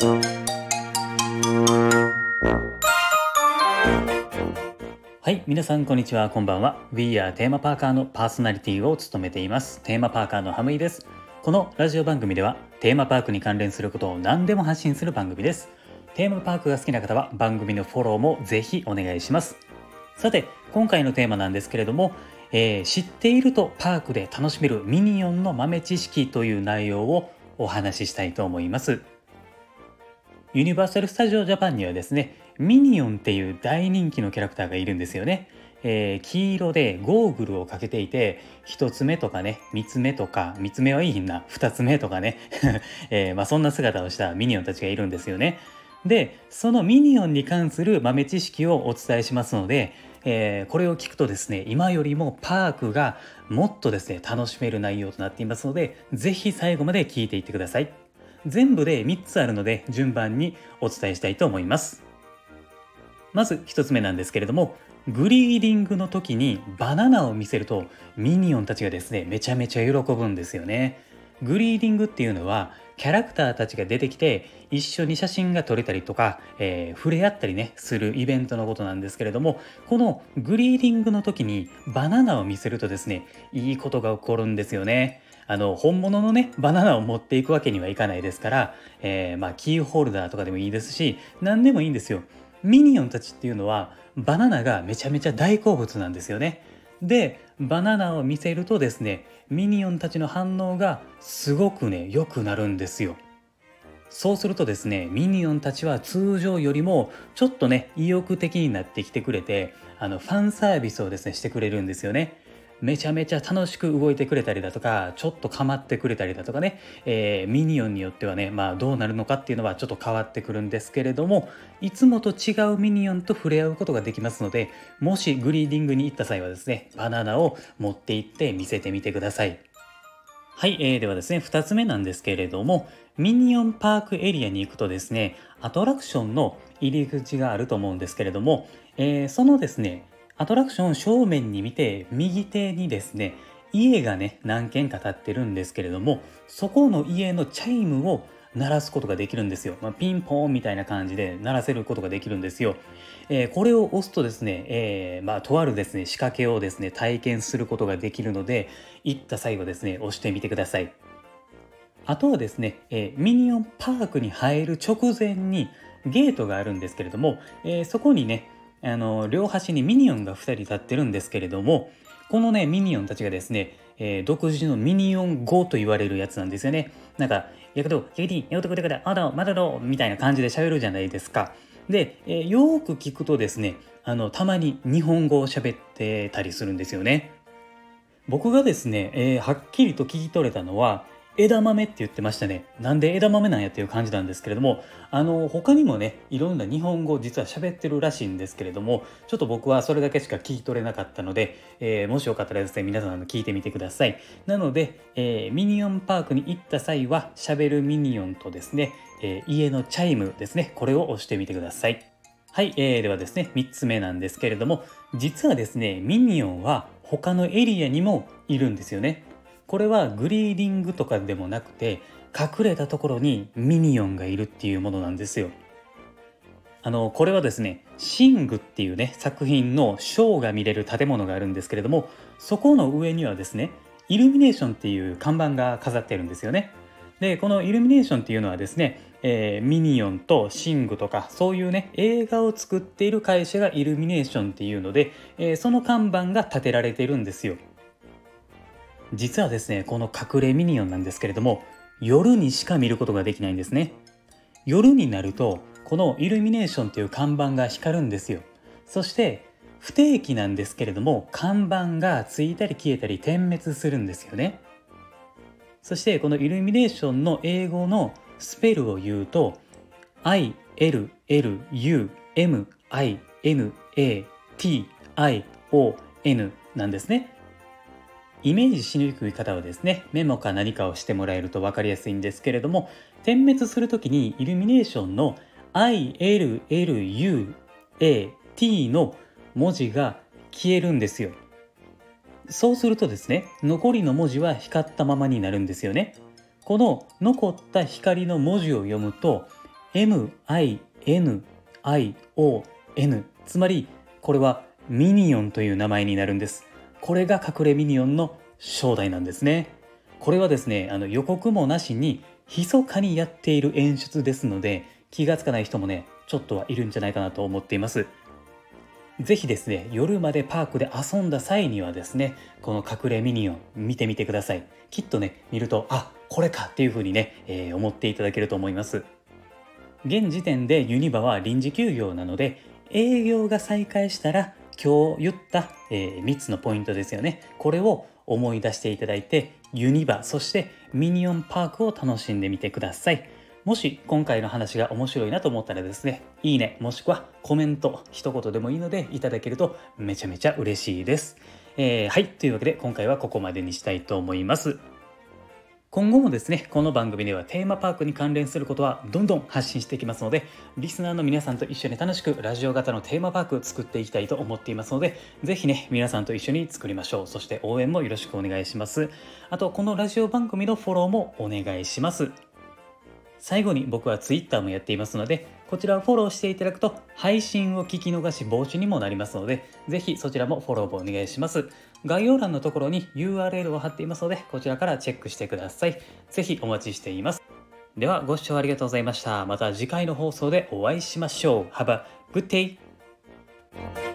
はい皆さんこんにちは。こんばんは。We are テーマパーカーのパーソナリティを務めています。テーマパーカーのハムイです。このラジオ番組ではテーマパークに関連することを何でも発信する番組です。テーマパークが好きな方は番組のフォローもぜひお願いします。さて今回のテーマなんですけれども、えー、知っているとパークで楽しめるミニオンの豆知識という内容をお話ししたいと思います。ユニバーサル・スタジオ・ジャパンにはですねミニオンっていう大人気のキャラクターがいるんですよね。えー、黄色でゴーグルをかけていて1つ目とかね3つ目とか3つ目はいいひんな2つ目とかね、えー、まあ、そんな姿をしたミニオンたちがいるんですよね。でそのミニオンに関する豆知識をお伝えしますので、えー、これを聞くとですね今よりもパークがもっとですね楽しめる内容となっていますので是非最後まで聞いていってください。全部で3つあるので順番にお伝えしたいと思います。まず1つ目なんですけれどもグリーディングの時にバナナを見せるとミニオンたちがですねめちゃめちゃ喜ぶんですよね。グリーディングっていうのはキャラクターたちが出てきて一緒に写真が撮れたりとか、えー、触れ合ったりねするイベントのことなんですけれどもこのグリーディングの時にバナナを見せるとですねいいことが起こるんですよね。あの本物のねバナナを持っていくわけにはいかないですから、えー、まあ、キーホルダーとかでもいいですし何でもいいんですよ。ミニオンたちっていうのはバナナがめちゃめちゃ大好物なんですよね。でバナナを見せるとですねミニオンたちの反応がすごくね良くなるんですよ。そうするとですねミニオンたちは通常よりもちょっとね意欲的になってきてくれてあのファンサービスをですねしてくれるんですよね。めちゃめちゃ楽しく動いてくれたりだとかちょっと構ってくれたりだとかね、えー、ミニオンによってはねまあどうなるのかっていうのはちょっと変わってくるんですけれどもいつもと違うミニオンと触れ合うことができますのでもしグリーディングに行った際はですねバナナを持って行って見せてみてください。はい、えー、ではですね2つ目なんですけれどもミニオンパークエリアに行くとですねアトラクションの入り口があると思うんですけれども、えー、そのですねアトラクション正面に見て右手にですね家がね何軒か建ってるんですけれどもそこの家のチャイムを鳴らすことができるんですよ、まあ、ピンポーンみたいな感じで鳴らせることができるんですよ、えー、これを押すとですね、えー、まあ、とあるですね仕掛けをですね体験することができるので行った際はですね押してみてください。あとはですね、えー、ミニオンパークに入る直前にゲートがあるんですけれども、えそこにねあの両端にミニオンが2人立ってるんですけれどもこのねミニオンたちがですね、えー、独自のミニオン語と言われるやつなんですよね。なんか「やけどやけてやくとくてくだあだまだろ」みたいな感じで喋るじゃないですか。で、えー、よく聞くとですねあのたまに日本語を喋ってたりするんですよね。僕がですね、えー、はっきりと聞き取れたのは枝豆って言ってましたね。なんで枝豆なんやっていう感じなんですけれども、あの、他にもね、いろんな日本語実は喋ってるらしいんですけれども、ちょっと僕はそれだけしか聞き取れなかったので、えー、もしよかったらですね、皆さんも聞いてみてください。なので、えー、ミニオンパークに行った際は、喋るミニオンとですね、えー、家のチャイムですね、これを押してみてください。はい、えー、ではですね、3つ目なんですけれども、実はですね、ミニオンは他のエリアにもいるんですよね。これはグリーディングとかでもなくて隠れたところにミニオンがいるっていうものなんですよ。あのこれはですね「シング」っていうね作品のショーが見れる建物があるんですけれどもそこの上にはですねイルミネーションっていう看板が飾ってるんですよね。でこのイルミネーションっていうのはですね、えー、ミニオンとシングとかそういうね映画を作っている会社がイルミネーションっていうので、えー、その看板が建てられてるんですよ。実はですねこの隠れミニオンなんですけれども夜にしか見ることができないんですね。夜になるとこのイルミネーションという看板が光るんですよ。そして不定期なんですけれども看板がついたり消えたり点滅するんですよね。そしてこのイルミネーションの英語のスペルを言うと ILLUMINATION なんですね。イメージしにくい方はですね、メモか何かをしてもらえると分かりやすいんですけれども、点滅するときにイルミネーションの ILLUAT の文字が消えるんですよ。そうするとですね、残りの文字は光ったままになるんですよね。この残った光の文字を読むと MINION つまりこれはミニオンという名前になるんですこれが隠れミニオンの正体なんですね。これはですねあの予告もなしに密かにやっている演出ですので気がつかない人もねちょっとはいるんじゃないかなと思っています。ぜひですね夜までパークで遊んだ際にはですねこの隠れミニオン見てみてください。きっとね見るとあこれかっていう風にね、えー、思っていただけると思います。現時点でユニバは臨時休業なので営業が再開したら今日言った、えー、3つのポイントですよね。これを思い出していただいてユニバそしてミニオンパークを楽しんでみてください。もし今回の話が面白いなと思ったらですねいいねもしくはコメント一言でもいいのでいただけるとめちゃめちゃ嬉しいです、えー、はいというわけで今回はここまでにしたいと思います。今後もですね、この番組ではテーマパークに関連することはどんどん発信していきますので、リスナーの皆さんと一緒に楽しくラジオ型のテーマパーク作っていきたいと思っていますので、ぜひね、皆さんと一緒に作りましょう。そして応援もよろしくお願いします。あと、このラジオ番組のフォローもお願いします。最後に僕は Twitter もやっていますので、こちらをフォローしていただくと配信を聞き逃し防止にもなりますので、ぜひそちらもフォローをお願いします。概要欄のところに URL を貼っていますので、こちらからチェックしてください。ぜひお待ちしています。ではご視聴ありがとうございました。また次回の放送でお会いしましょう。Have a good day!